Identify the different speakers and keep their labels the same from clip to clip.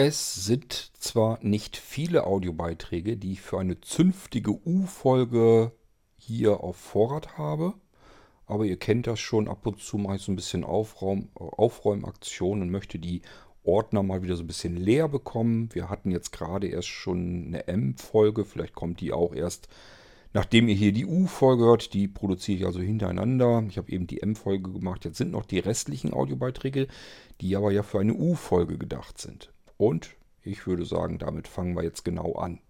Speaker 1: Es sind zwar nicht viele Audiobeiträge, die ich für eine zünftige U-Folge hier auf Vorrat habe, aber ihr kennt das schon, ab und zu mache ich so ein bisschen Aufraum, Aufräumaktion und möchte die Ordner mal wieder so ein bisschen leer bekommen. Wir hatten jetzt gerade erst schon eine M-Folge, vielleicht kommt die auch erst, nachdem ihr hier die U-Folge hört. Die produziere ich also hintereinander. Ich habe eben die M-Folge gemacht. Jetzt sind noch die restlichen Audiobeiträge, die aber ja für eine U-Folge gedacht sind. Und ich würde sagen, damit fangen wir jetzt genau an.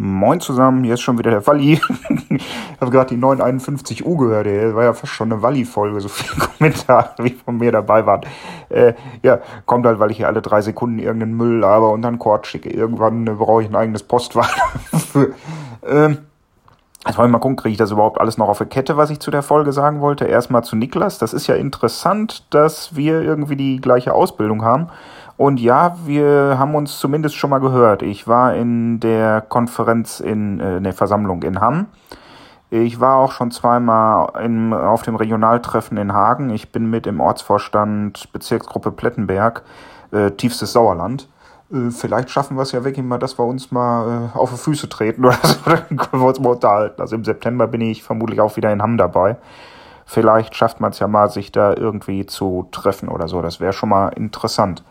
Speaker 2: Moin zusammen, hier ist schon wieder der Walli. ich habe gerade die 951U gehört, ey. war ja fast schon eine Walli-Folge, so viele Kommentare wie von mir dabei waren. Äh, ja, kommt halt, weil ich hier alle drei Sekunden irgendeinen Müll laber und dann Kord schicke. Irgendwann äh, brauche ich ein eigenes Postwart für. Ähm, Jetzt wollen wir mal gucken, kriege ich das überhaupt alles noch auf der Kette, was ich zu der Folge sagen wollte. Erstmal zu Niklas. Das ist ja interessant, dass wir irgendwie die gleiche Ausbildung haben. Und ja, wir haben uns zumindest schon mal gehört. Ich war in der Konferenz in äh, der Versammlung in Hamm. Ich war auch schon zweimal in, auf dem Regionaltreffen in Hagen. Ich bin mit im Ortsvorstand Bezirksgruppe Plettenberg, äh, tiefstes Sauerland. Äh, vielleicht schaffen wir es ja wirklich mal, dass wir uns mal äh, auf die Füße treten oder so. Dann können wir uns mal unterhalten. Also im September bin ich vermutlich auch wieder in Hamm dabei. Vielleicht schafft man es ja mal, sich da irgendwie zu treffen oder so. Das wäre schon mal interessant.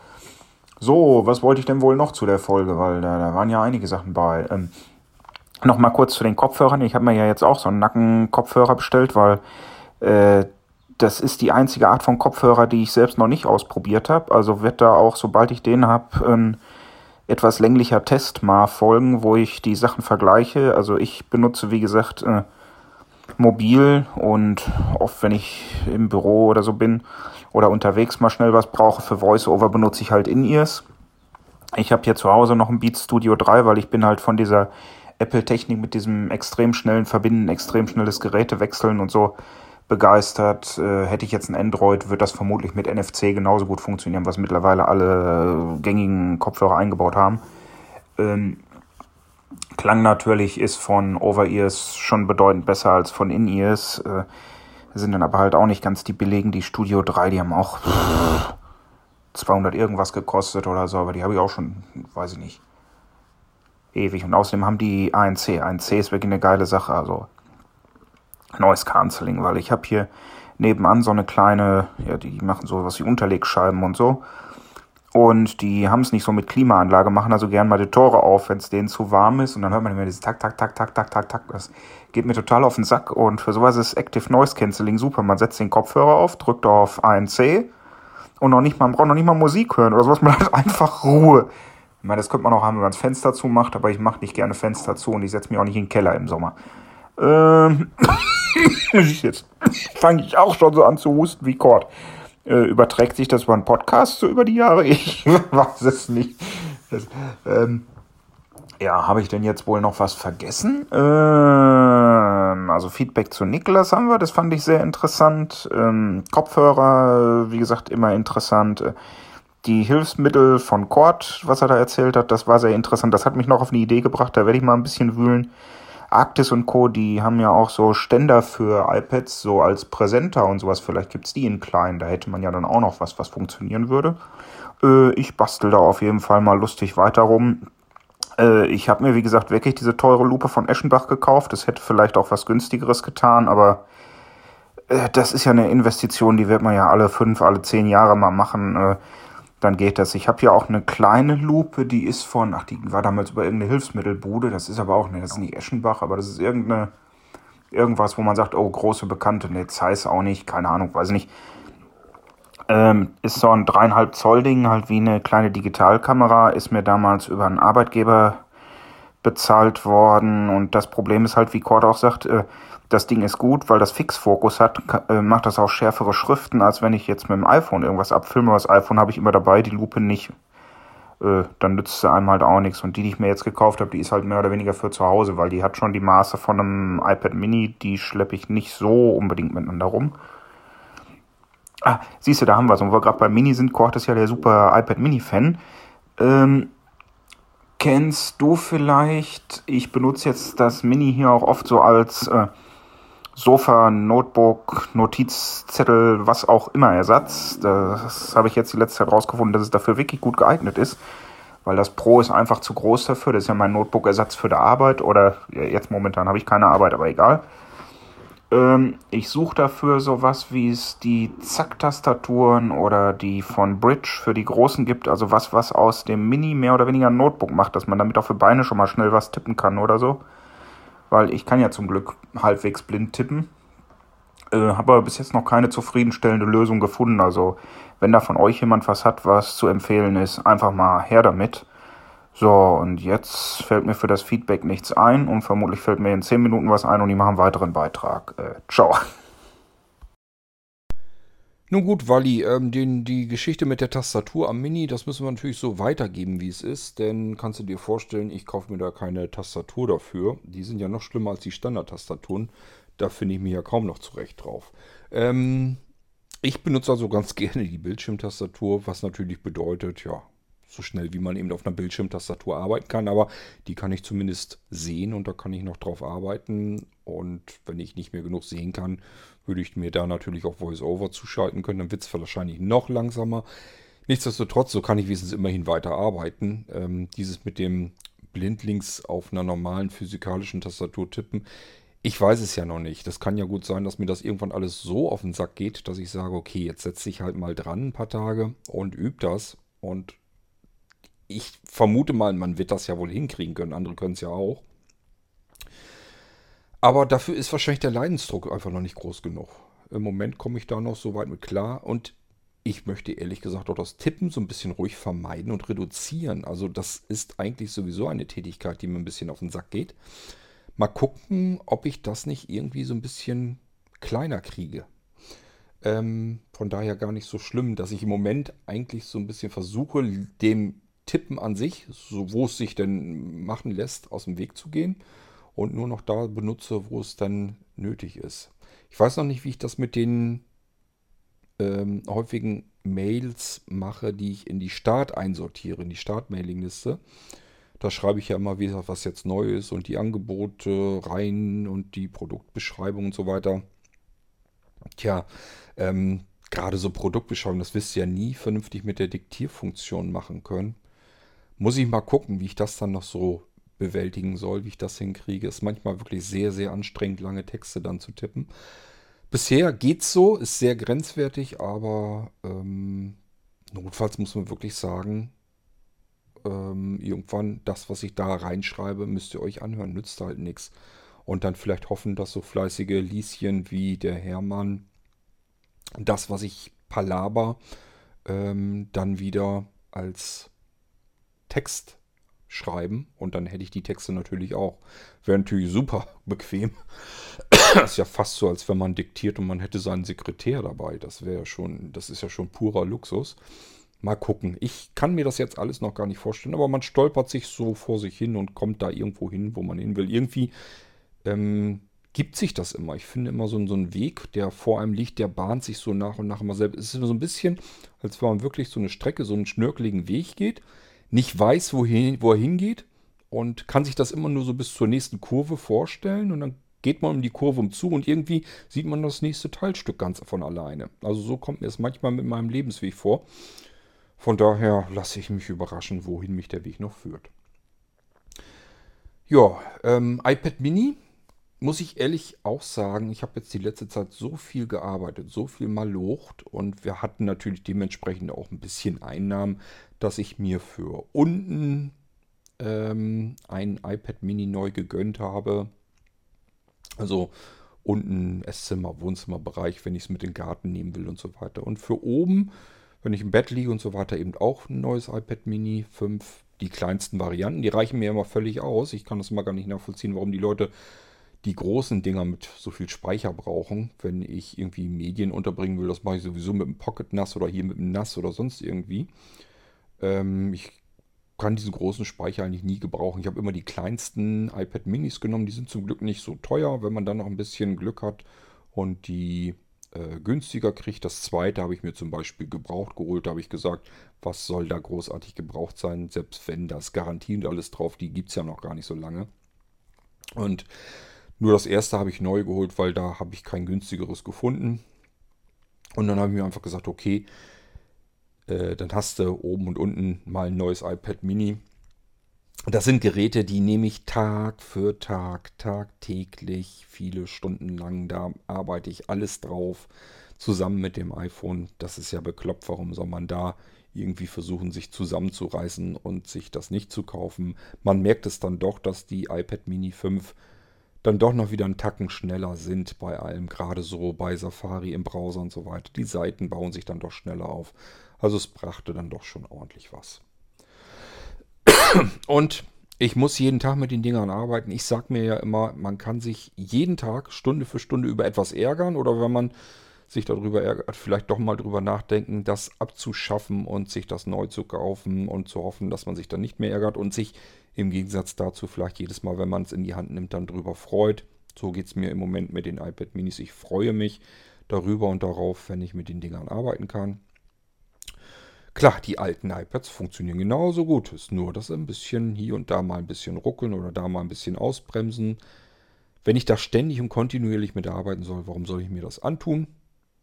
Speaker 2: So, was wollte ich denn wohl noch zu der Folge? Weil da, da waren ja einige Sachen bei. Ähm, Nochmal kurz zu den Kopfhörern. Ich habe mir ja jetzt auch so einen Nackenkopfhörer bestellt, weil äh, das ist die einzige Art von Kopfhörer, die ich selbst noch nicht ausprobiert habe. Also wird da auch, sobald ich den habe, ein etwas länglicher Test mal folgen, wo ich die Sachen vergleiche. Also ich benutze, wie gesagt, äh, mobil und oft, wenn ich im Büro oder so bin, oder unterwegs mal schnell was brauche für Voiceover, benutze ich halt In-Ears. Ich habe hier zu Hause noch ein Beat Studio 3, weil ich bin halt von dieser Apple-Technik mit diesem extrem schnellen Verbinden, extrem schnelles Geräte wechseln und so begeistert. Äh, hätte ich jetzt ein Android, wird das vermutlich mit NFC genauso gut funktionieren, was mittlerweile alle gängigen Kopfhörer eingebaut haben. Ähm, Klang natürlich ist von Over-Ears schon bedeutend besser als von In-Ears. Äh, sind dann aber halt auch nicht ganz die billigen. Die Studio 3, die haben auch 200 irgendwas gekostet oder so, aber die habe ich auch schon, weiß ich nicht, ewig. Und außerdem haben die ANC. ANC ist wirklich eine geile Sache, also Noise Cancelling, weil ich habe hier nebenan so eine kleine, ja, die machen so was wie Unterlegscheiben und so. Und die haben es nicht so mit Klimaanlage, machen also gern mal die Tore auf, wenn es denen zu warm ist. Und dann hört man immer dieses Tak, Tak, Tak, Tak, Tak, Tak, Tak. Das geht mir total auf den Sack. Und für sowas ist Active Noise Cancelling super. Man setzt den Kopfhörer auf, drückt auf ANC und noch nicht mal, man braucht noch nicht mal Musik hören oder sowas. Man hat einfach Ruhe. Ich meine, das könnte man auch haben, wenn man das Fenster zumacht, aber ich mache nicht gerne Fenster zu und ich setze mich auch nicht in den Keller im Sommer. Ähm, jetzt fange ich auch schon so an zu husten wie Kord. Äh, überträgt sich das über einen Podcast so über die Jahre? Ich weiß es nicht. Das, ähm, ja, habe ich denn jetzt wohl noch was vergessen? Ähm, also Feedback zu Niklas haben wir, das fand ich sehr interessant. Ähm, Kopfhörer, wie gesagt, immer interessant. Die Hilfsmittel von Cord, was er da erzählt hat, das war sehr interessant. Das hat mich noch auf eine Idee gebracht, da werde ich mal ein bisschen wühlen. Arctis und Co., die haben ja auch so Ständer für iPads, so als Präsenter und sowas. Vielleicht gibt's die in klein, da hätte man ja dann auch noch was, was funktionieren würde. Äh, ich bastel da auf jeden Fall mal lustig weiter rum. Äh, ich habe mir, wie gesagt, wirklich diese teure Lupe von Eschenbach gekauft. Das hätte vielleicht auch was günstigeres getan, aber äh, das ist ja eine Investition, die wird man ja alle fünf, alle zehn Jahre mal machen. Dann geht das. Ich habe hier auch eine kleine Lupe, die ist von, ach, die war damals über irgendeine Hilfsmittelbude. Das ist aber auch, ne, das ist nicht Eschenbach, aber das ist irgendeine, irgendwas, wo man sagt, oh, große Bekannte, ne, Zeiss auch nicht, keine Ahnung, weiß nicht. Ähm, ist so ein dreieinhalb Zoll Ding, halt wie eine kleine Digitalkamera, ist mir damals über einen Arbeitgeber bezahlt worden und das Problem ist halt, wie Cord auch sagt, äh, das Ding ist gut, weil das Fixfokus hat, äh, macht das auch schärfere Schriften, als wenn ich jetzt mit dem iPhone irgendwas abfilme. Das iPhone habe ich immer dabei, die Lupe nicht. Äh, dann nützt sie einem halt auch nichts. Und die, die ich mir jetzt gekauft habe, die ist halt mehr oder weniger für zu Hause, weil die hat schon die Maße von einem iPad Mini, die schleppe ich nicht so unbedingt miteinander rum. Ah, siehst du, da haben wir es. Und wo wir gerade bei Mini sind, Kocht ist ja der super iPad Mini-Fan. Ähm, kennst du vielleicht, ich benutze jetzt das Mini hier auch oft so als äh, Sofa, Notebook, Notizzettel, was auch immer Ersatz. Das habe ich jetzt die letzte Zeit rausgefunden, dass es dafür wirklich gut geeignet ist, weil das Pro ist einfach zu groß dafür. Das ist ja mein Notebook-Ersatz für die Arbeit oder jetzt momentan habe ich keine Arbeit, aber egal. Ähm, ich suche dafür sowas, wie es die Zack-Tastaturen oder die von Bridge für die Großen gibt. Also was, was aus dem Mini mehr oder weniger ein Notebook macht, dass man damit auch für Beine schon mal schnell was tippen kann oder so weil ich kann ja zum Glück halbwegs blind tippen. Äh, Habe aber bis jetzt noch keine zufriedenstellende Lösung gefunden. Also wenn da von euch jemand was hat, was zu empfehlen ist, einfach mal her damit. So, und jetzt fällt mir für das Feedback nichts ein und vermutlich fällt mir in 10 Minuten was ein und ich mache einen weiteren Beitrag. Äh, ciao.
Speaker 1: Nun gut, Wally, ähm, den, die Geschichte mit der Tastatur am Mini, das müssen wir natürlich so weitergeben, wie es ist. Denn kannst du dir vorstellen, ich kaufe mir da keine Tastatur dafür. Die sind ja noch schlimmer als die Standard-Tastaturen. Da finde ich mich ja kaum noch zurecht drauf. Ähm, ich benutze also ganz gerne die Bildschirmtastatur, was natürlich bedeutet, ja, so schnell wie man eben auf einer Bildschirmtastatur arbeiten kann, aber die kann ich zumindest sehen und da kann ich noch drauf arbeiten. Und wenn ich nicht mehr genug sehen kann, würde ich mir da natürlich auch VoiceOver zuschalten können. Dann wird es wahrscheinlich noch langsamer. Nichtsdestotrotz, so kann ich wenigstens immerhin weiter arbeiten. Ähm, dieses mit dem blindlings auf einer normalen physikalischen Tastatur tippen, ich weiß es ja noch nicht. Das kann ja gut sein, dass mir das irgendwann alles so auf den Sack geht, dass ich sage, okay, jetzt setze ich halt mal dran ein paar Tage und übe das. Und ich vermute mal, man wird das ja wohl hinkriegen können. Andere können es ja auch. Aber dafür ist wahrscheinlich der Leidensdruck einfach noch nicht groß genug. Im Moment komme ich da noch so weit mit klar und ich möchte ehrlich gesagt auch das Tippen so ein bisschen ruhig vermeiden und reduzieren. Also das ist eigentlich sowieso eine Tätigkeit, die mir ein bisschen auf den Sack geht. Mal gucken, ob ich das nicht irgendwie so ein bisschen kleiner kriege. Ähm, von daher gar nicht so schlimm, dass ich im Moment eigentlich so ein bisschen versuche, dem Tippen an sich, so wo es sich denn machen lässt, aus dem Weg zu gehen und nur noch da benutze, wo es dann nötig ist. Ich weiß noch nicht, wie ich das mit den ähm, häufigen Mails mache, die ich in die Start einsortiere, in die Start-Mailing-Liste. Da schreibe ich ja immer wieder, was jetzt neu ist und die Angebote rein und die Produktbeschreibung und so weiter. Tja, ähm, gerade so Produktbeschreibung, das wirst du ja nie vernünftig mit der Diktierfunktion machen können. Muss ich mal gucken, wie ich das dann noch so bewältigen soll, wie ich das hinkriege. Ist manchmal wirklich sehr, sehr anstrengend, lange Texte dann zu tippen. Bisher geht's so, ist sehr grenzwertig, aber ähm, notfalls muss man wirklich sagen, ähm, irgendwann das, was ich da reinschreibe, müsst ihr euch anhören, nützt halt nichts. Und dann vielleicht hoffen, dass so fleißige Lieschen wie der Hermann das, was ich palaber, ähm, dann wieder als Text schreiben und dann hätte ich die Texte natürlich auch. Wäre natürlich super bequem. das ist ja fast so, als wenn man diktiert und man hätte seinen Sekretär dabei. Das wäre schon, das ist ja schon purer Luxus. Mal gucken. Ich kann mir das jetzt alles noch gar nicht vorstellen, aber man stolpert sich so vor sich hin und kommt da irgendwo hin, wo man hin will. Irgendwie ähm, gibt sich das immer. Ich finde immer so, so einen Weg, der vor einem liegt, der bahnt sich so nach und nach immer selbst. Es ist so ein bisschen, als wenn man wirklich so eine Strecke, so einen schnörkeligen Weg geht nicht weiß, wohin, wo er hingeht und kann sich das immer nur so bis zur nächsten Kurve vorstellen und dann geht man um die Kurve um zu und irgendwie sieht man das nächste Teilstück ganz von alleine. Also so kommt mir es manchmal mit meinem Lebensweg vor. Von daher lasse ich mich überraschen, wohin mich der Weg noch führt. Ja, ähm, iPad Mini muss ich ehrlich auch sagen, ich habe jetzt die letzte Zeit so viel gearbeitet, so viel malocht und wir hatten natürlich dementsprechend auch ein bisschen Einnahmen, dass ich mir für unten ähm, ein iPad Mini neu gegönnt habe. Also unten Esszimmer, Wohnzimmerbereich, wenn ich es mit in den Garten nehmen will und so weiter. Und für oben, wenn ich im Bett liege und so weiter, eben auch ein neues iPad Mini 5. Die kleinsten Varianten, die reichen mir immer völlig aus. Ich kann das mal gar nicht nachvollziehen, warum die Leute die großen Dinger mit so viel Speicher brauchen. Wenn ich irgendwie Medien unterbringen will, das mache ich sowieso mit dem Pocket NAS oder hier mit dem NAS oder sonst irgendwie. Ähm, ich kann diesen großen Speicher eigentlich nie gebrauchen. Ich habe immer die kleinsten iPad Minis genommen. Die sind zum Glück nicht so teuer, wenn man dann noch ein bisschen Glück hat und die äh, günstiger kriege. Das zweite habe ich mir zum Beispiel gebraucht geholt. Da habe ich gesagt, was soll da großartig gebraucht sein? Selbst wenn das Garantie und alles drauf, die gibt es ja noch gar nicht so lange. Und nur das erste habe ich neu geholt, weil da habe ich kein günstigeres gefunden. Und dann habe ich mir einfach gesagt, okay, äh, dann hast du oben und unten mal ein neues iPad Mini. Das sind Geräte, die nehme ich Tag für Tag, tagtäglich, viele Stunden lang. Da arbeite ich alles drauf, zusammen mit dem iPhone. Das ist ja bekloppt. Warum soll man da irgendwie versuchen, sich zusammenzureißen und sich das nicht zu kaufen? Man merkt es dann doch, dass die iPad Mini 5 dann doch noch wieder einen Tacken schneller sind bei allem, gerade so bei Safari im Browser und so weiter. Die Seiten bauen sich dann doch schneller auf. Also es brachte dann doch schon ordentlich was. Und ich muss jeden Tag mit den Dingern arbeiten. Ich sage mir ja immer, man kann sich jeden Tag Stunde für Stunde über etwas ärgern oder wenn man sich darüber ärgert, vielleicht doch mal drüber nachdenken, das abzuschaffen und sich das neu zu kaufen und zu hoffen, dass man sich dann nicht mehr ärgert und sich im Gegensatz dazu vielleicht jedes Mal, wenn man es in die Hand nimmt, dann drüber freut. So geht es mir im Moment mit den iPad Minis. Ich freue mich darüber und darauf, wenn ich mit den Dingern arbeiten kann. Klar, die alten iPads funktionieren genauso gut. Ist nur, dass ein bisschen hier und da mal ein bisschen ruckeln oder da mal ein bisschen ausbremsen. Wenn ich da ständig und kontinuierlich mit arbeiten soll, warum soll ich mir das antun?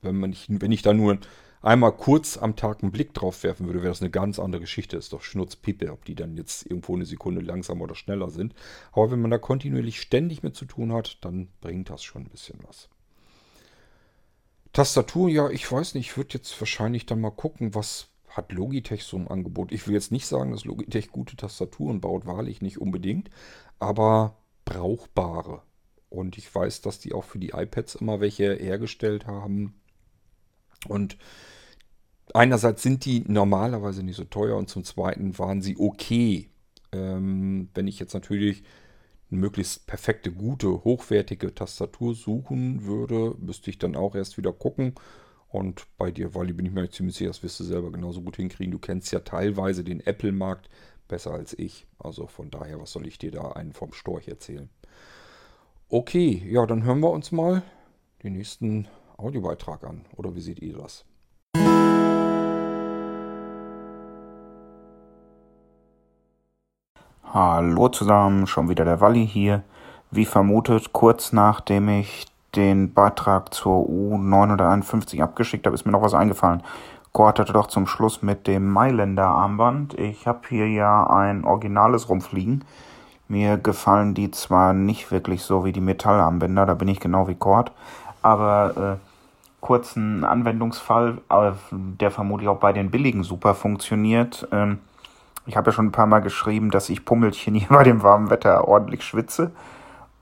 Speaker 1: Wenn, man nicht, wenn ich da nur einmal kurz am Tag einen Blick drauf werfen würde, wäre das eine ganz andere Geschichte. Ist doch Schnurzpippe, ob die dann jetzt irgendwo eine Sekunde langsamer oder schneller sind. Aber wenn man da kontinuierlich ständig mit zu tun hat, dann bringt das schon ein bisschen was. Tastatur, ja, ich weiß nicht, ich würde jetzt wahrscheinlich dann mal gucken, was hat Logitech so ein Angebot. Ich will jetzt nicht sagen, dass Logitech gute Tastaturen baut, wahrlich nicht unbedingt, aber brauchbare. Und ich weiß, dass die auch für die iPads immer welche hergestellt haben. Und einerseits sind die normalerweise nicht so teuer und zum Zweiten waren sie okay. Ähm, wenn ich jetzt natürlich eine möglichst perfekte, gute, hochwertige Tastatur suchen würde, müsste ich dann auch erst wieder gucken und bei dir, Wally, bin ich mir ziemlich sicher, das wirst du selber genauso gut hinkriegen. Du kennst ja teilweise den Apple-Markt besser als ich. Also von daher, was soll ich dir da einen vom Storch erzählen? Okay, ja, dann hören wir uns mal den nächsten Audiobeitrag an. Oder wie seht ihr das?
Speaker 2: Hallo zusammen, schon wieder der Walli hier. Wie vermutet, kurz nachdem ich den Beitrag zur U951 abgeschickt habe, ist mir noch was eingefallen. Gott hatte doch zum Schluss mit dem Mailänder Armband. Ich habe hier ja ein originales rumfliegen. Mir gefallen die zwar nicht wirklich so wie die Metallarmbänder, da bin ich genau wie Cord, aber äh, kurzen Anwendungsfall, äh, der vermutlich auch bei den billigen super funktioniert. Ähm, ich habe ja schon ein paar Mal geschrieben, dass ich Pummelchen hier bei dem warmen Wetter ordentlich schwitze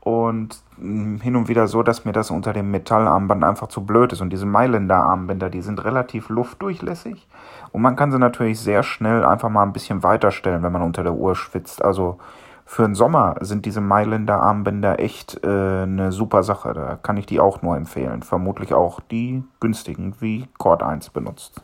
Speaker 2: und hm, hin und wieder so, dass mir das unter dem Metallarmband einfach zu blöd ist. Und diese Mailänder Armbänder, die sind relativ luftdurchlässig und man kann sie natürlich sehr schnell einfach mal ein bisschen weiterstellen, wenn man unter der Uhr schwitzt. Also für den Sommer sind diese Mailänder Armbänder echt äh, eine super Sache. Da kann ich die auch nur empfehlen. Vermutlich auch die günstigen, wie Cord 1 benutzt.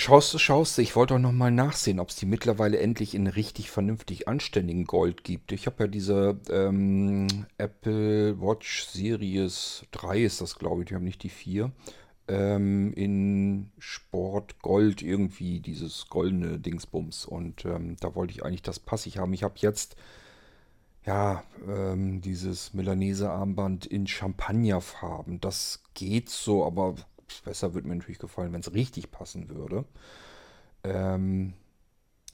Speaker 1: Schaust schaust ich wollte auch nochmal nachsehen, ob es die mittlerweile endlich in richtig vernünftig anständigen Gold gibt. Ich habe ja diese ähm, Apple Watch Series 3 ist das, glaube ich, die haben nicht die 4. Ähm, in Sport Gold irgendwie, dieses goldene Dingsbums. Und ähm, da wollte ich eigentlich das passig haben. Ich habe jetzt ja, ähm, dieses Milanese Armband in Champagnerfarben. Das geht so, aber besser würde mir natürlich gefallen, wenn es richtig passen würde. Ähm,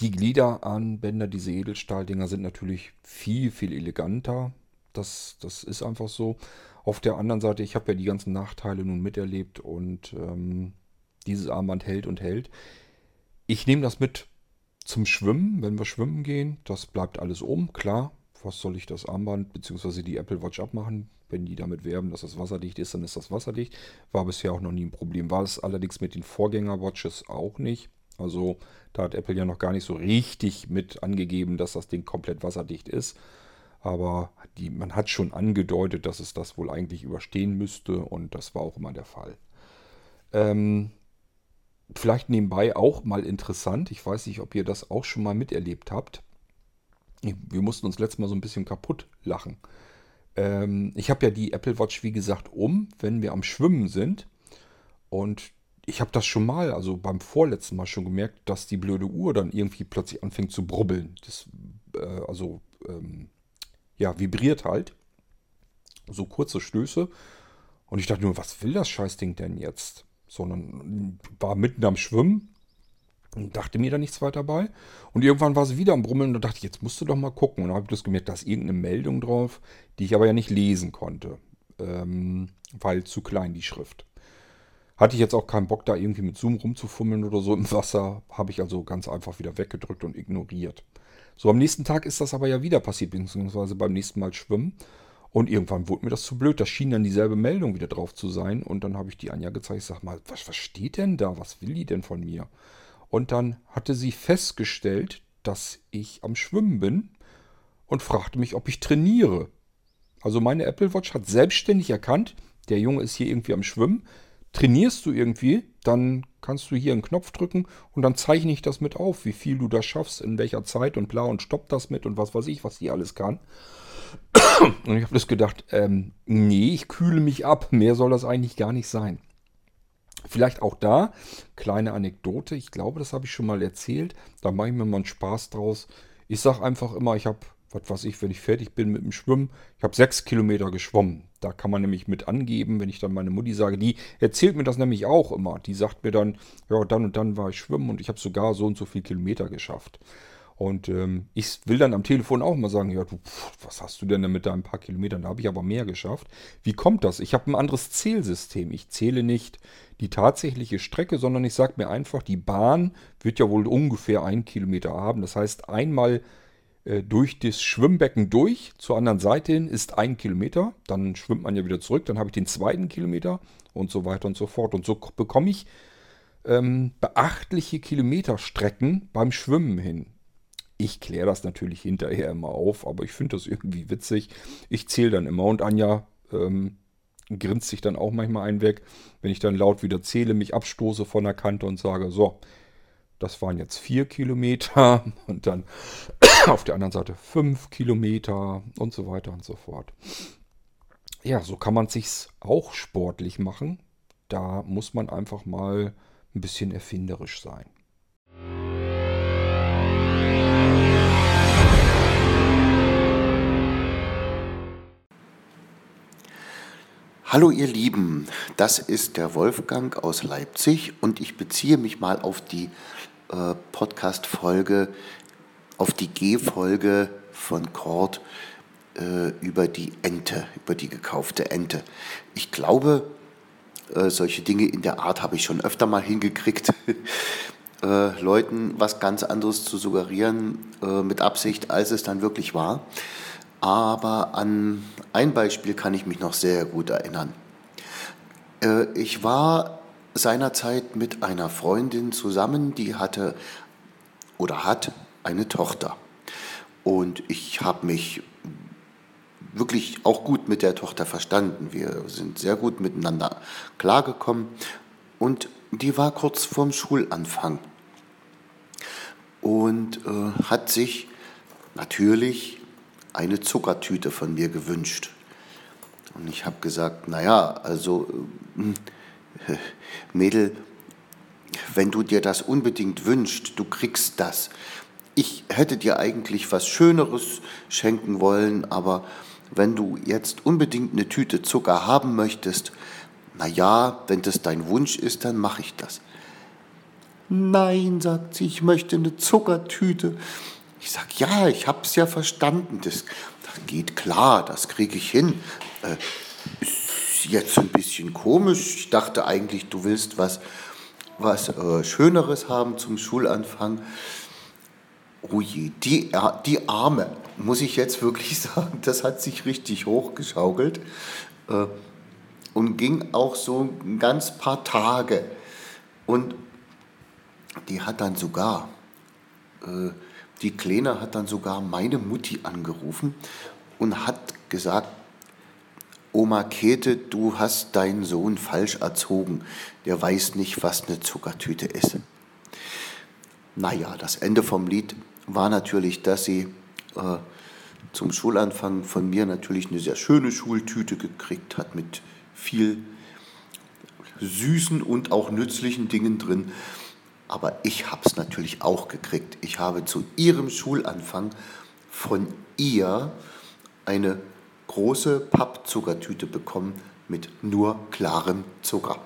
Speaker 1: die Gliederarmbänder, diese Edelstahldinger, sind natürlich viel, viel eleganter. Das, das ist einfach so. Auf der anderen Seite, ich habe ja die ganzen Nachteile nun miterlebt und ähm, dieses Armband hält und hält. Ich nehme das mit zum Schwimmen, wenn wir schwimmen gehen. Das bleibt alles oben, klar. Was soll ich das Armband bzw. die Apple Watch abmachen? Wenn die damit werben, dass das wasserdicht ist, dann ist das wasserdicht. War bisher auch noch nie ein Problem. War es allerdings mit den Vorgänger-Watches auch nicht. Also da hat Apple ja noch gar nicht so richtig mit angegeben, dass das Ding komplett wasserdicht ist. Aber die, man hat schon angedeutet, dass es das wohl eigentlich überstehen müsste und das war auch immer der Fall. Ähm, vielleicht nebenbei auch mal interessant, ich weiß nicht, ob ihr das auch schon mal miterlebt habt. Wir mussten uns letztes Mal so ein bisschen kaputt lachen Ähm, ich habe ja die Apple Watch, wie gesagt, um, wenn wir am Schwimmen sind. Und ich habe das schon mal, also beim vorletzten Mal schon gemerkt, dass die blöde Uhr dann irgendwie plötzlich anfängt zu brubbeln. Das, äh, also, ähm, ja, vibriert halt. So kurze Stöße. Und ich dachte nur, was will das Scheißding denn jetzt? Sondern war mitten am Schwimmen und dachte mir da nichts weiter bei. Und irgendwann war sie wieder am Brummeln und da dachte jetzt musst du doch mal gucken. Und dann habe ich das gemerkt, da ist irgendeine Meldung drauf, die ich aber ja nicht lesen konnte. Ähm, weil zu klein die Schrift. Hatte ich jetzt auch keinen Bock, da irgendwie mit Zoom rumzufummeln oder so im Wasser. Habe ich also ganz einfach wieder weggedrückt und ignoriert. So, am nächsten Tag ist das aber ja wieder passiert, beziehungsweise beim nächsten Mal schwimmen. Und irgendwann wurde mir das zu blöd. Da schien dann dieselbe Meldung wieder drauf zu sein. Und dann habe ich die Anja gezeigt. Ich sage mal, was, was steht denn da? Was will die denn von mir? Und dann hatte sie festgestellt, dass ich am Schwimmen bin und fragte mich, ob ich trainiere. Also meine Apple Watch hat selbstständig erkannt, der Junge ist hier irgendwie am Schwimmen trainierst du irgendwie, dann kannst du hier einen Knopf drücken und dann zeichne ich das mit auf, wie viel du da schaffst, in welcher Zeit und bla und stopp das mit und was weiß ich, was die alles kann. Und ich habe das gedacht, ähm, nee, ich kühle mich ab, mehr soll das eigentlich gar nicht sein. Vielleicht auch da, kleine Anekdote, ich glaube, das habe ich schon mal erzählt, da mache ich mir mal einen Spaß draus. Ich sage einfach immer, ich habe was weiß ich, wenn ich fertig bin mit dem Schwimmen. Ich habe sechs Kilometer geschwommen. Da kann man nämlich mit angeben, wenn ich dann meine Mutti sage. Die erzählt mir das nämlich auch immer. Die sagt mir dann, ja, dann und dann war ich schwimmen und ich habe sogar so und so viele Kilometer geschafft. Und ähm, ich will dann am Telefon auch mal sagen, ja, du, was hast du denn mit deinen paar Kilometern? Da habe ich aber mehr geschafft. Wie kommt das? Ich habe ein anderes Zählsystem. Ich zähle nicht die tatsächliche Strecke, sondern ich sage mir einfach, die Bahn wird ja wohl ungefähr einen Kilometer haben. Das heißt, einmal äh, durch das Schwimmbecken durch, zur anderen Seite hin, ist ein Kilometer. Dann schwimmt man ja wieder zurück, dann habe ich den zweiten Kilometer und so weiter und so fort. Und so bekomme ich ähm, beachtliche Kilometerstrecken beim Schwimmen hin. Ich kläre das natürlich hinterher immer auf, aber ich finde das irgendwie witzig. Ich zähle dann immer und Anja ähm, grinst sich dann auch manchmal ein weg, wenn ich dann laut wieder zähle, mich abstoße von der Kante und sage, so, das waren jetzt vier Kilometer und dann auf der anderen Seite fünf Kilometer und so weiter und so fort. Ja, so kann man sich auch sportlich machen. Da muss man einfach mal ein bisschen erfinderisch sein.
Speaker 3: Hallo ihr Lieben, das ist der Wolfgang aus Leipzig und ich beziehe mich mal auf die äh, Podcast-Folge, auf die G-Folge von Kord äh, über die Ente, über die gekaufte Ente. Ich glaube, äh, solche Dinge in der Art habe ich schon öfter mal hingekriegt, äh, Leuten was ganz anderes zu suggerieren äh, mit Absicht, als es dann wirklich war. Aber an ein Beispiel kann ich mich noch sehr gut erinnern. Äh, ich war seinerzeit mit einer Freundin zusammen, die hatte oder hat eine Tochter. Und ich habe mich wirklich auch gut mit der Tochter verstanden. Wir sind sehr gut miteinander klargekommen. Und die war kurz vorm Schulanfang und äh, hat sich natürlich eine Zuckertüte von mir gewünscht. Und ich habe gesagt, naja, also äh, Mädel, wenn du dir das unbedingt wünschst, du kriegst das. Ich hätte dir eigentlich was Schöneres schenken wollen, aber wenn du jetzt unbedingt eine Tüte Zucker haben möchtest, na ja, wenn das dein Wunsch ist, dann mache ich das. Nein, sagt sie, ich möchte eine Zuckertüte. Ich sage, ja, ich habe es ja verstanden. Das, das, geht klar, das kriege ich hin. Äh, jetzt ein bisschen komisch. Ich dachte eigentlich, du willst was, was äh, Schöneres haben zum Schulanfang. Oh je, die, die Arme, muss ich jetzt wirklich sagen, das hat sich richtig hochgeschaukelt äh, und ging auch so ein ganz paar Tage. Und die hat dann sogar, äh, die Kleine hat dann sogar meine Mutti angerufen und hat gesagt, Oma Käthe, du hast deinen Sohn falsch erzogen. Der weiß nicht, was eine Zuckertüte ist. Naja, das Ende vom Lied war natürlich, dass sie äh, zum Schulanfang von mir natürlich eine sehr schöne Schultüte gekriegt hat mit viel süßen und auch nützlichen Dingen drin. Aber ich habe es natürlich auch gekriegt. Ich habe zu ihrem Schulanfang von ihr eine große Pappzuckertüte bekommen mit nur klarem Zucker.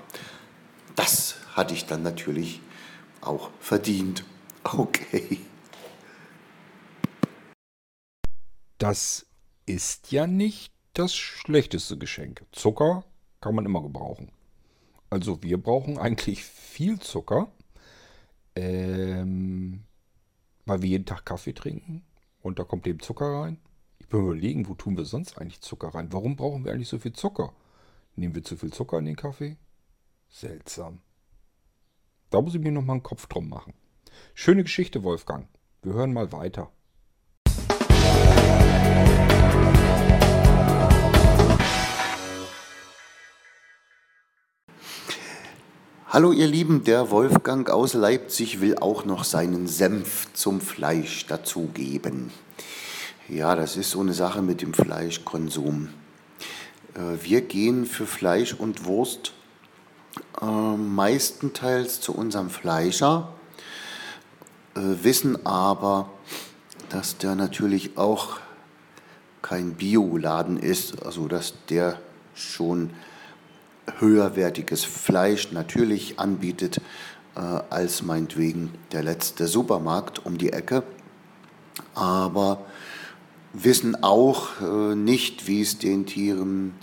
Speaker 3: Das hatte ich dann natürlich auch verdient. Okay.
Speaker 1: Das ist ja nicht das schlechteste Geschenk. Zucker kann man immer gebrauchen. Also wir brauchen eigentlich viel Zucker, ähm, weil wir jeden Tag Kaffee trinken und da kommt eben Zucker rein. Ich bin überlegen, wo tun wir sonst eigentlich Zucker rein? Warum brauchen wir eigentlich so viel Zucker? Nehmen wir zu viel Zucker in den Kaffee? Seltsam. Da muss ich mir nochmal einen Kopf drum machen. Schöne Geschichte, Wolfgang. Wir hören mal weiter.
Speaker 3: Hallo ihr Lieben, der Wolfgang aus Leipzig will auch noch seinen Senf zum Fleisch dazugeben. Ja, das ist so eine Sache mit dem Fleischkonsum. Äh, wir gehen für Fleisch und Wurst äh, meistenteils zu unserem Fleischer, äh, wissen aber, dass der natürlich auch kein Bioladen ist, also dass der schon höherwertiges Fleisch natürlich anbietet äh, als meinetwegen der letzte Supermarkt um die Ecke, aber wissen auch äh, nicht, wie es den Tieren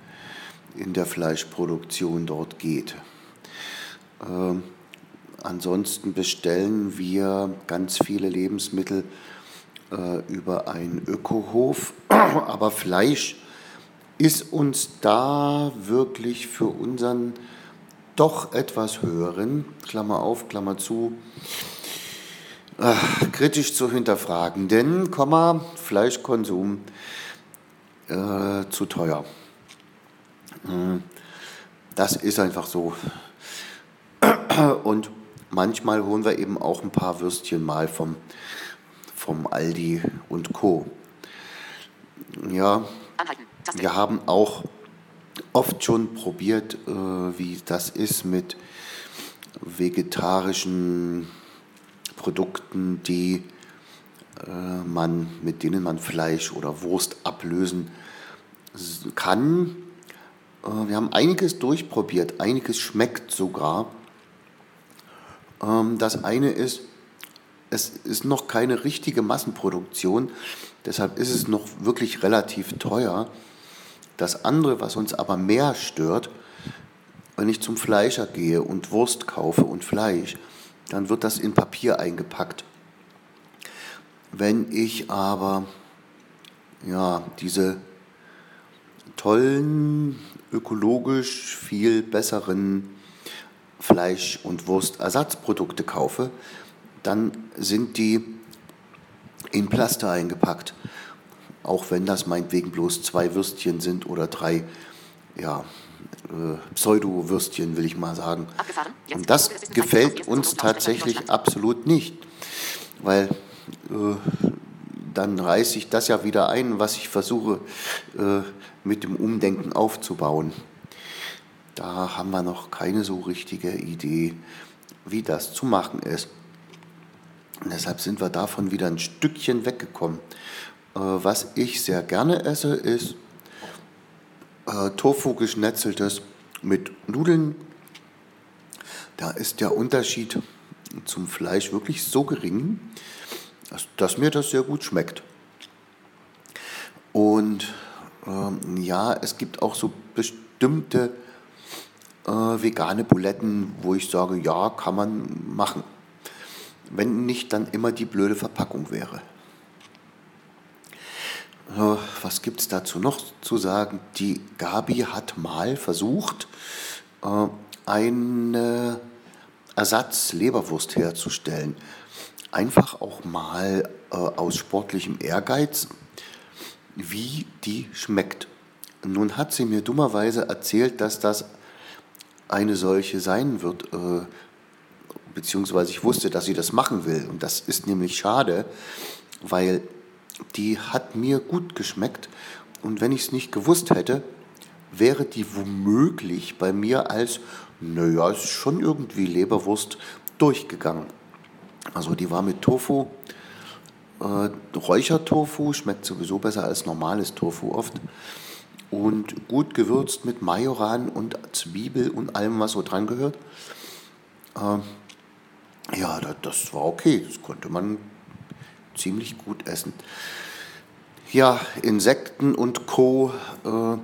Speaker 3: in der Fleischproduktion dort geht. Äh, ansonsten bestellen wir ganz viele Lebensmittel äh, über einen Ökohof, aber Fleisch ist uns da wirklich für unseren doch etwas höheren, Klammer auf, Klammer zu, äh, kritisch zu hinterfragen. Denn, Komma, Fleischkonsum äh, zu teuer. Äh, das ist einfach so. Und manchmal holen wir eben auch ein paar Würstchen mal vom, vom Aldi und Co. Ja, wir haben auch oft schon probiert, äh, wie das ist mit vegetarischen Produkten, die äh, man, mit denen man Fleisch oder Wurst ablösen kann. Äh, wir haben einiges durchprobiert, einiges schmeckt sogar. Ähm, das eine ist, es ist noch keine richtige Massenproduktion, deshalb ist es noch wirklich relativ teuer. Das andere, was uns aber mehr stört, wenn ich zum Fleischer gehe und Wurst kaufe und Fleisch, dann wird das in Papier eingepackt. Wenn ich aber ja, diese tollen, ökologisch viel besseren Fleisch- und Wurstersatzprodukte kaufe, dann sind die in Plaster eingepackt auch wenn das meinetwegen bloß zwei Würstchen sind oder drei, ja, äh, Pseudo-Würstchen, will ich mal sagen. Und das gefällt uns tatsächlich absolut nicht, weil äh, dann reiße ich das ja wieder ein, was ich versuche äh, mit dem Umdenken aufzubauen. Da haben wir noch keine so richtige Idee, wie das zu machen ist. Und deshalb sind wir davon wieder ein Stückchen weggekommen. Äh, was ich sehr gerne esse, ist äh, Tofu geschnetzeltes mit Nudeln. Da ist der Unterschied zum Fleisch wirklich so gering, dass, dass mir das sehr gut schmeckt. Und ähm, ja, es gibt auch so bestimmte äh, vegane Buletten, wo ich sage, ja, kann man machen. Wenn nicht dann immer die blöde Verpackung wäre. Was gibt es dazu noch zu sagen? Die Gabi hat mal versucht, äh, eine Ersatz-Leberwurst herzustellen. Einfach auch mal äh, aus sportlichem Ehrgeiz, wie die schmeckt. Nun hat sie mir dummerweise erzählt, dass das eine solche sein wird, äh, beziehungsweise ich wusste, dass sie das machen will. Und das ist nämlich schade, weil die hat mir gut geschmeckt. Und wenn ich es nicht gewusst hätte, wäre die womöglich bei mir als, naja, ist schon irgendwie Leberwurst durchgegangen. Also die war mit Tofu, äh, Räuchertofu, schmeckt sowieso besser als normales Tofu oft. Und gut gewürzt mit Majoran und Zwiebel und allem, was so dran gehört. Äh, ja, das war okay. Das konnte man ziemlich gut essen. Ja, Insekten und Co. Äh,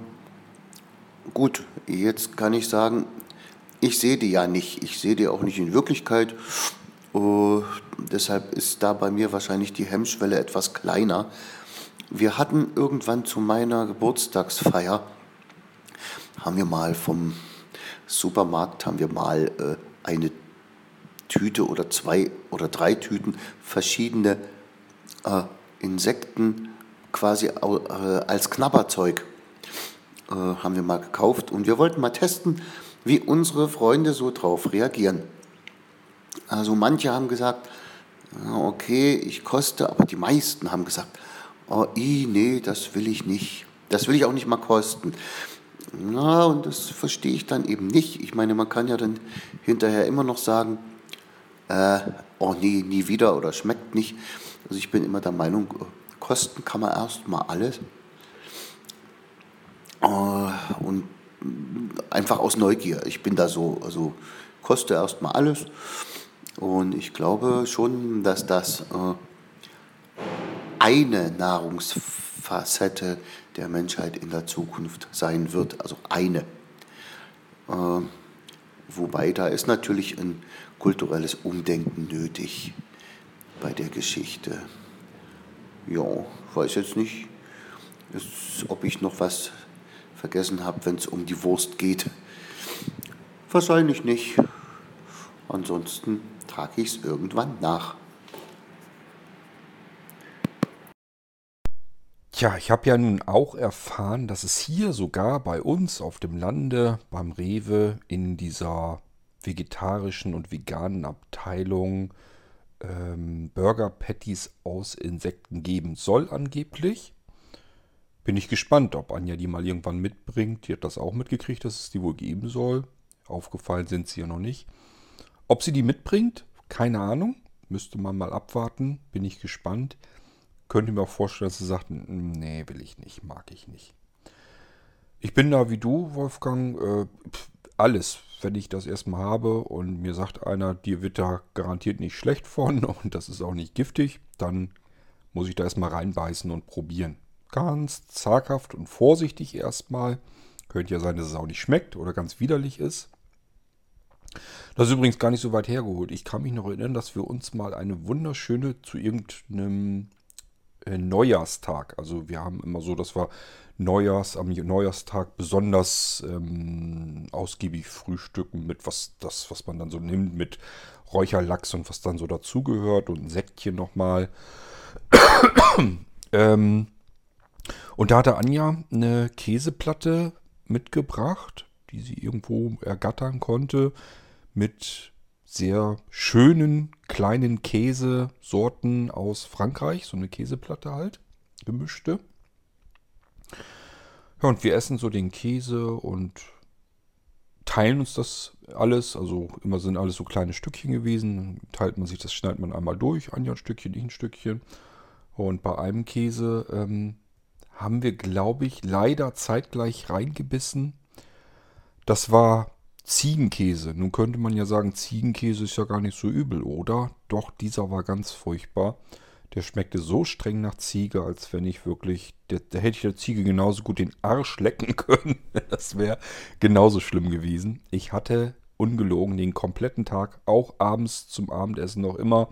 Speaker 3: gut, jetzt kann ich sagen, ich sehe die ja nicht. Ich sehe die auch nicht in Wirklichkeit. Uh, deshalb ist da bei mir wahrscheinlich die Hemmschwelle etwas kleiner. Wir hatten irgendwann zu meiner Geburtstagsfeier, haben wir mal vom Supermarkt, haben wir mal äh, eine Tüte oder zwei oder drei Tüten verschiedene äh, Insekten quasi äh, als Knabberzeug äh, haben wir mal gekauft und wir wollten mal testen, wie unsere Freunde so drauf reagieren. Also manche haben gesagt, okay, ich koste, aber die meisten haben gesagt, oh, i, nee, das will ich nicht. Das will ich auch nicht mal kosten. Na, und das verstehe ich dann eben nicht. Ich meine, man kann ja dann hinterher immer noch sagen, äh, oh nee, nie wieder oder schmeckt nicht. Also ich bin immer der Meinung, kosten kann man erst mal alles. Äh, und einfach aus Neugier. Ich bin da so, also koste erst mal alles. Und ich glaube schon, dass das äh, eine Nahrungsfacette der Menschheit in der Zukunft sein wird. Also eine. Äh, wobei da ist natürlich ein kulturelles Umdenken nötig bei der Geschichte. Ja, weiß jetzt nicht, ob ich noch was vergessen habe, wenn es um die Wurst geht. Wahrscheinlich nicht. Ansonsten trage ich es irgendwann nach.
Speaker 1: Tja, ich habe ja nun auch erfahren, dass es hier sogar bei uns auf dem Lande beim Rewe in dieser vegetarischen und veganen Abteilung ähm, Burger Patties aus Insekten geben soll angeblich. Bin ich gespannt, ob Anja die mal irgendwann mitbringt. Die hat das auch mitgekriegt, dass es die wohl geben soll. Aufgefallen sind sie ja noch nicht. Ob sie die mitbringt, keine Ahnung. Müsste man mal abwarten. Bin ich gespannt. Könnte mir auch vorstellen, dass sie sagt, nee, will ich nicht, mag ich nicht. Ich bin da wie du, Wolfgang. Äh, alles, wenn ich das erstmal habe und mir sagt einer, dir wird da garantiert nicht schlecht von und das ist auch nicht giftig, dann muss ich da erstmal reinbeißen und probieren. Ganz zaghaft und vorsichtig erstmal. Könnte ja sein, dass es auch nicht schmeckt oder ganz widerlich ist. Das ist übrigens gar nicht so weit hergeholt. Ich kann mich noch erinnern, dass wir uns mal eine wunderschöne zu irgendeinem Neujahrstag, also wir haben immer so, dass wir Neujahrs, am Neujahrstag besonders ähm, ausgiebig frühstücken mit was das, was man dann so nimmt, mit Räucherlachs und was dann so dazugehört und ein Säckchen nochmal. ähm, und da hatte Anja eine Käseplatte mitgebracht, die sie irgendwo ergattern konnte, mit sehr schönen kleinen Käsesorten aus Frankreich, so eine Käseplatte halt, gemischte. Ja, und wir essen so den Käse und teilen uns das alles. Also immer sind alles so kleine Stückchen gewesen. Teilt man sich das, schneidet man einmal durch. Anja ein Stückchen, ich ein Stückchen. Und bei einem Käse ähm, haben wir, glaube ich, leider zeitgleich reingebissen. Das war Ziegenkäse. Nun könnte man ja sagen, Ziegenkäse ist ja gar nicht so übel, oder? Doch, dieser war ganz furchtbar. Der schmeckte so streng nach Ziege, als wenn ich wirklich. Da hätte ich der Ziege genauso gut den Arsch lecken können. Das wäre genauso schlimm gewesen. Ich hatte ungelogen den kompletten Tag, auch abends zum Abendessen noch immer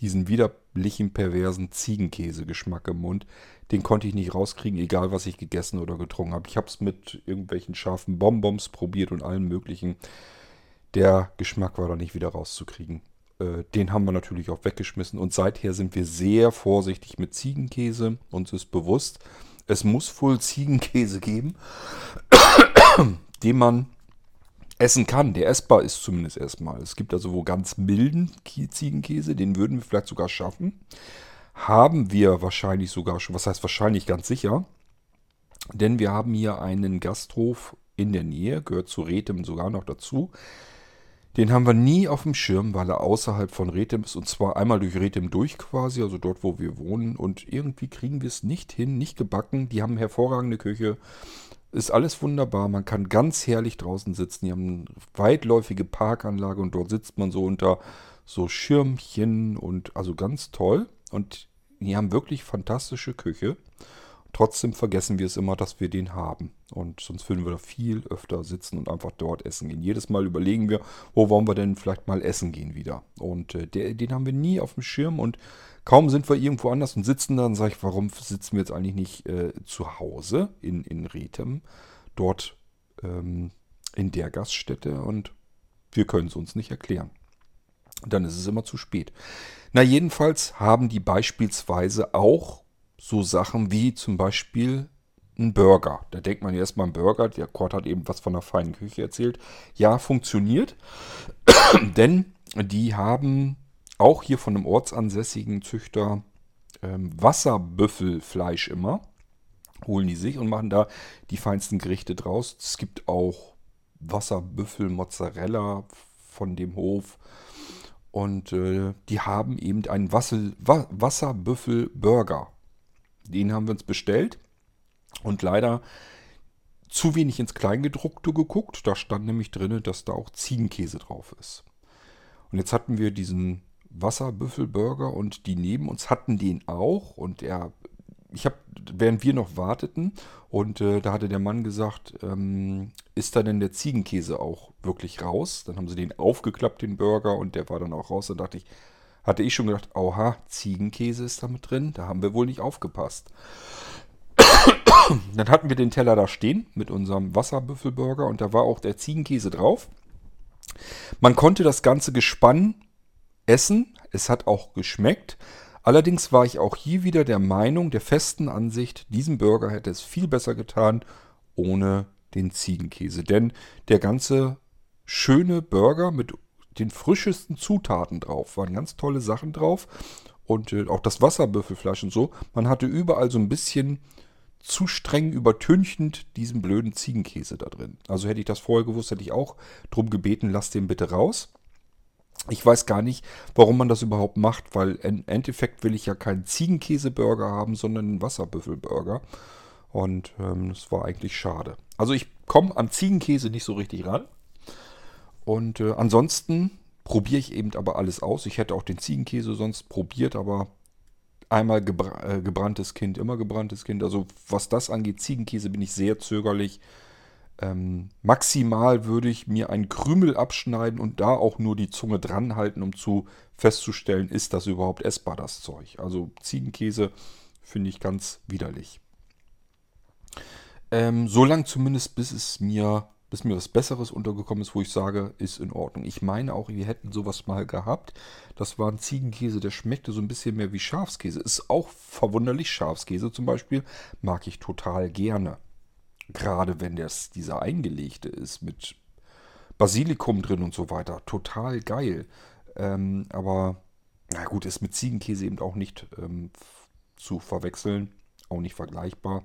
Speaker 1: diesen widerlichen, perversen Ziegenkäse-Geschmack im Mund. Den konnte ich nicht rauskriegen, egal was ich gegessen oder getrunken habe. Ich habe es mit irgendwelchen scharfen Bonbons probiert und allem möglichen. Der Geschmack war da nicht wieder rauszukriegen. Äh, den haben wir natürlich auch weggeschmissen. Und seither sind wir sehr vorsichtig mit Ziegenkäse. Uns ist bewusst, es muss wohl Ziegenkäse geben, den man essen kann. Der essbar ist zumindest erstmal. Es gibt also wo ganz milden Ziegenkäse, den würden wir vielleicht sogar schaffen. Haben wir wahrscheinlich sogar schon, was heißt wahrscheinlich ganz sicher, denn wir haben hier einen Gasthof in der Nähe, gehört zu Rethem sogar noch dazu. Den haben wir nie auf dem Schirm, weil er außerhalb von Rethem ist. Und zwar einmal durch Rethem durch quasi, also dort, wo wir wohnen. Und irgendwie kriegen wir es nicht hin, nicht gebacken. Die haben hervorragende Küche. Ist alles wunderbar. Man kann ganz herrlich draußen sitzen. Die haben eine weitläufige Parkanlage und dort sitzt man so unter so Schirmchen und also ganz toll. Und die haben wirklich fantastische Küche. Trotzdem vergessen wir es immer, dass wir den haben. Und sonst würden wir da viel öfter sitzen und einfach dort essen gehen. Jedes Mal überlegen wir, wo wollen wir denn vielleicht mal essen gehen wieder. Und äh, der, den haben wir nie auf dem Schirm und kaum sind wir irgendwo anders und sitzen da, dann sage ich, warum sitzen wir jetzt eigentlich nicht äh, zu Hause in, in Rethem, dort ähm, in der Gaststätte und wir können es uns nicht erklären. Dann ist es immer zu spät. Na, jedenfalls haben die beispielsweise auch so Sachen wie zum Beispiel ein Burger. Da denkt man erstmal ein Burger. Der Kurt hat eben was von der feinen Küche erzählt. Ja, funktioniert. Denn die haben auch hier von einem ortsansässigen Züchter ähm, Wasserbüffelfleisch immer. Holen die sich und machen da die feinsten Gerichte draus. Es gibt auch Wasserbüffel, Mozzarella von dem Hof. Und äh, die haben eben einen Wasserbüffel-Burger. Den haben wir uns bestellt und leider zu wenig ins Kleingedruckte geguckt. Da stand nämlich drin, dass da auch Ziegenkäse drauf ist. Und jetzt hatten wir diesen Wasserbüffelburger und die neben uns hatten den auch. Und er, ich habe, während wir noch warteten, und äh, da hatte der Mann gesagt, ähm, ist da denn der Ziegenkäse auch wirklich raus? Dann haben sie den aufgeklappt, den Burger, und der war dann auch raus. Dann dachte ich, hatte ich schon gedacht, oha, Ziegenkäse ist da mit drin. Da haben wir wohl nicht aufgepasst. Dann hatten wir den Teller da stehen mit unserem Wasserbüffelburger und da war auch der Ziegenkäse drauf. Man konnte das ganze Gespann essen. Es hat auch geschmeckt. Allerdings war ich auch hier wieder der Meinung, der festen Ansicht, diesem Burger hätte es viel besser getan ohne den Ziegenkäse. Denn der ganze schöne Burger mit den frischesten Zutaten drauf. Waren ganz tolle Sachen drauf. Und äh, auch das Wasserbüffelfleisch und so. Man hatte überall so ein bisschen zu streng übertünchend diesen blöden Ziegenkäse da drin. Also hätte ich das vorher gewusst, hätte ich auch drum gebeten, lass den bitte raus. Ich weiß gar nicht, warum man das überhaupt macht, weil im Endeffekt will ich ja keinen Ziegenkäseburger haben, sondern einen Wasserbüffelburger. Und ähm, das war eigentlich schade. Also ich komme an Ziegenkäse nicht so richtig ran. Und äh, ansonsten probiere ich eben aber alles aus. Ich hätte auch den Ziegenkäse sonst probiert, aber einmal gebra äh, gebranntes Kind, immer gebranntes Kind. Also was das angeht, Ziegenkäse bin ich sehr zögerlich. Ähm, maximal würde ich mir einen Krümel abschneiden und da auch nur die Zunge dran halten, um zu festzustellen, ist das überhaupt essbar, das Zeug. Also Ziegenkäse finde ich ganz widerlich. Ähm, so lang zumindest, bis es mir bis mir was Besseres untergekommen ist, wo ich sage, ist in Ordnung. Ich meine auch, wir hätten sowas mal gehabt. Das war ein Ziegenkäse, der schmeckte so ein bisschen mehr wie Schafskäse. Ist auch verwunderlich. Schafskäse zum Beispiel mag ich total gerne. Gerade wenn das dieser eingelegte ist mit Basilikum drin und so weiter. Total geil. Ähm, aber na gut, ist mit Ziegenkäse eben auch nicht ähm, zu verwechseln. Auch nicht vergleichbar.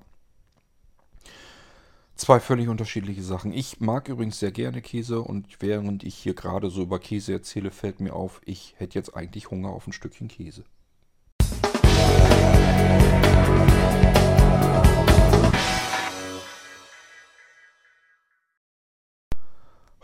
Speaker 1: Zwei völlig unterschiedliche Sachen. Ich mag übrigens sehr gerne Käse und während ich hier gerade so über Käse erzähle, fällt mir auf, ich hätte jetzt eigentlich Hunger auf ein Stückchen Käse. Holla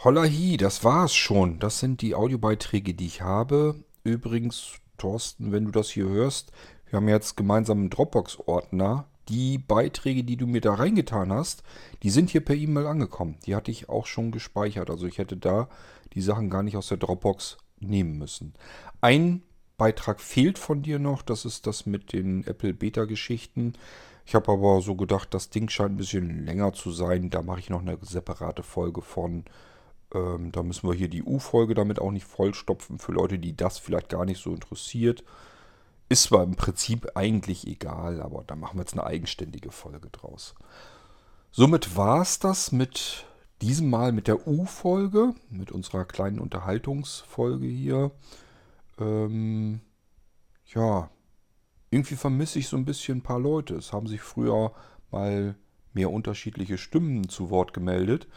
Speaker 1: hi, das war's schon. Das sind die Audiobeiträge, die ich habe. Übrigens, Thorsten, wenn du das hier hörst, wir haben jetzt gemeinsam einen Dropbox-Ordner die Beiträge, die du mir da reingetan hast, die sind hier per E-Mail angekommen. Die hatte ich auch schon gespeichert. Also ich hätte da die Sachen gar nicht aus der Dropbox nehmen müssen. Ein Beitrag fehlt von dir noch. Das ist das mit den Apple Beta-Geschichten. Ich habe aber so gedacht, das Ding scheint ein bisschen länger zu sein. Da mache ich noch eine separate Folge von. Ähm, da müssen wir hier die U-Folge damit auch nicht vollstopfen für Leute, die das vielleicht gar nicht so interessiert. Ist zwar im Prinzip eigentlich egal, aber da machen wir jetzt eine eigenständige Folge draus. Somit war es das mit diesem Mal mit der U-Folge, mit unserer kleinen Unterhaltungsfolge hier. Ähm, ja, irgendwie vermisse ich so ein bisschen ein paar Leute. Es haben sich früher mal mehr unterschiedliche Stimmen zu Wort gemeldet.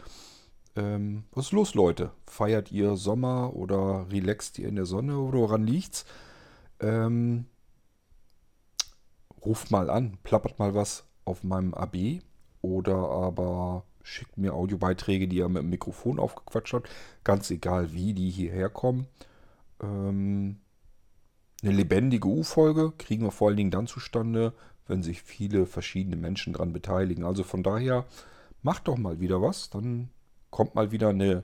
Speaker 1: Ähm, was ist los, Leute? Feiert ihr Sommer oder relaxt ihr in der Sonne oder woran liegt's? Ähm, ruft mal an, plappert mal was auf meinem AB oder aber schickt mir Audiobeiträge, die ihr mit dem Mikrofon aufgequatscht habt. Ganz egal, wie die hierher kommen. Ähm, eine lebendige U-Folge kriegen wir vor allen Dingen dann zustande, wenn sich viele verschiedene Menschen daran beteiligen. Also von daher, macht doch mal wieder was, dann kommt mal wieder eine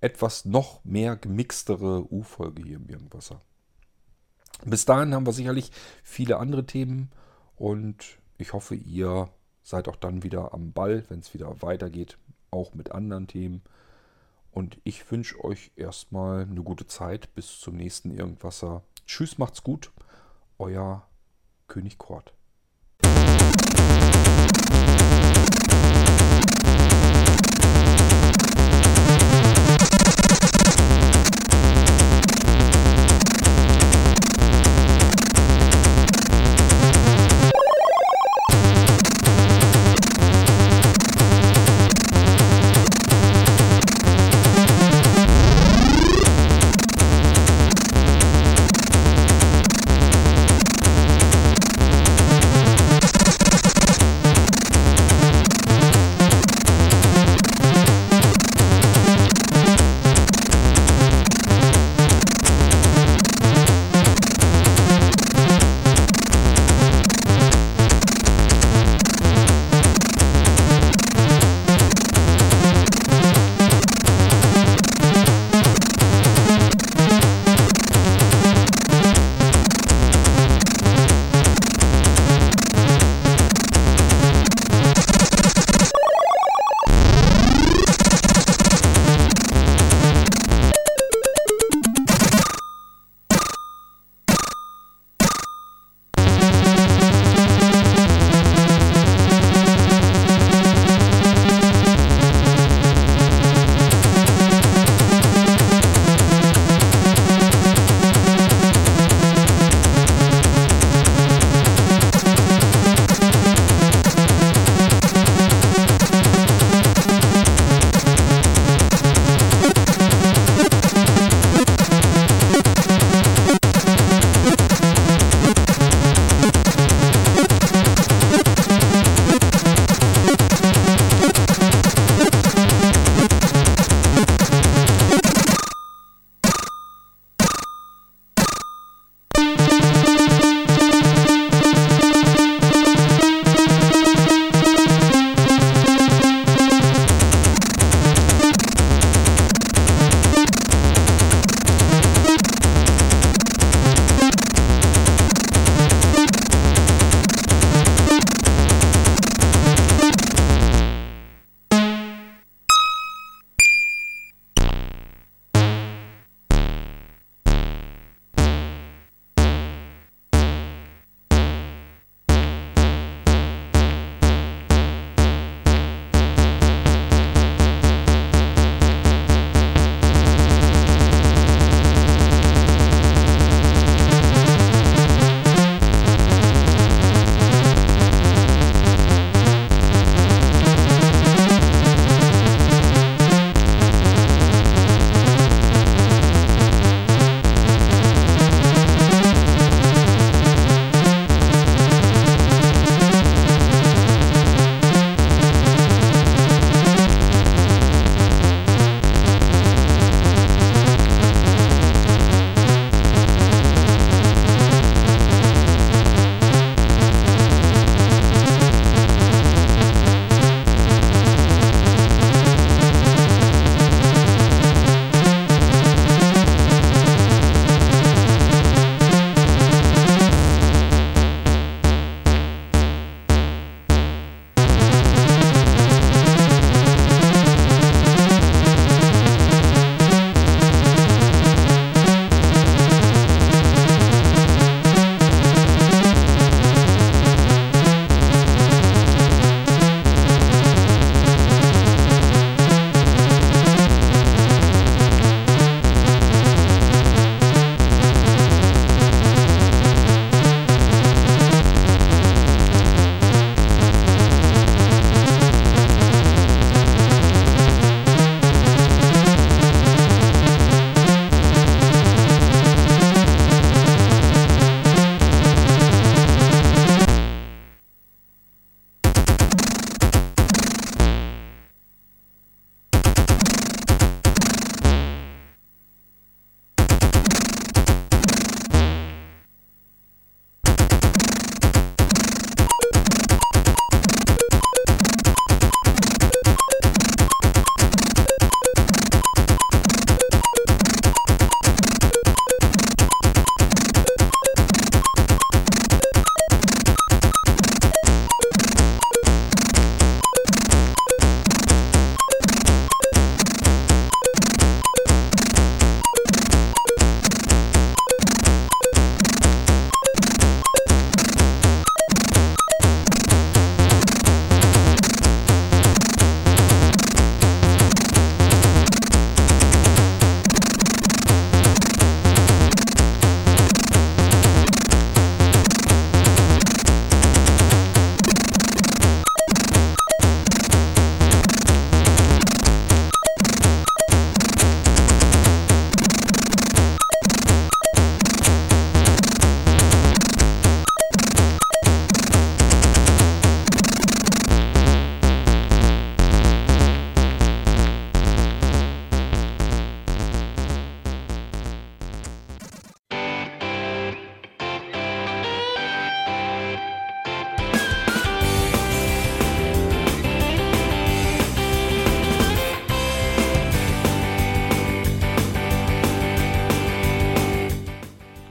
Speaker 1: etwas noch mehr gemixtere U-Folge hier im Irgendwasser. Bis dahin haben wir sicherlich viele andere Themen und ich hoffe, ihr seid auch dann wieder am Ball, wenn es wieder weitergeht, auch mit anderen Themen. Und ich wünsche euch erstmal eine gute Zeit bis zum nächsten Irgendwasser. Tschüss, macht's gut. Euer König Kort.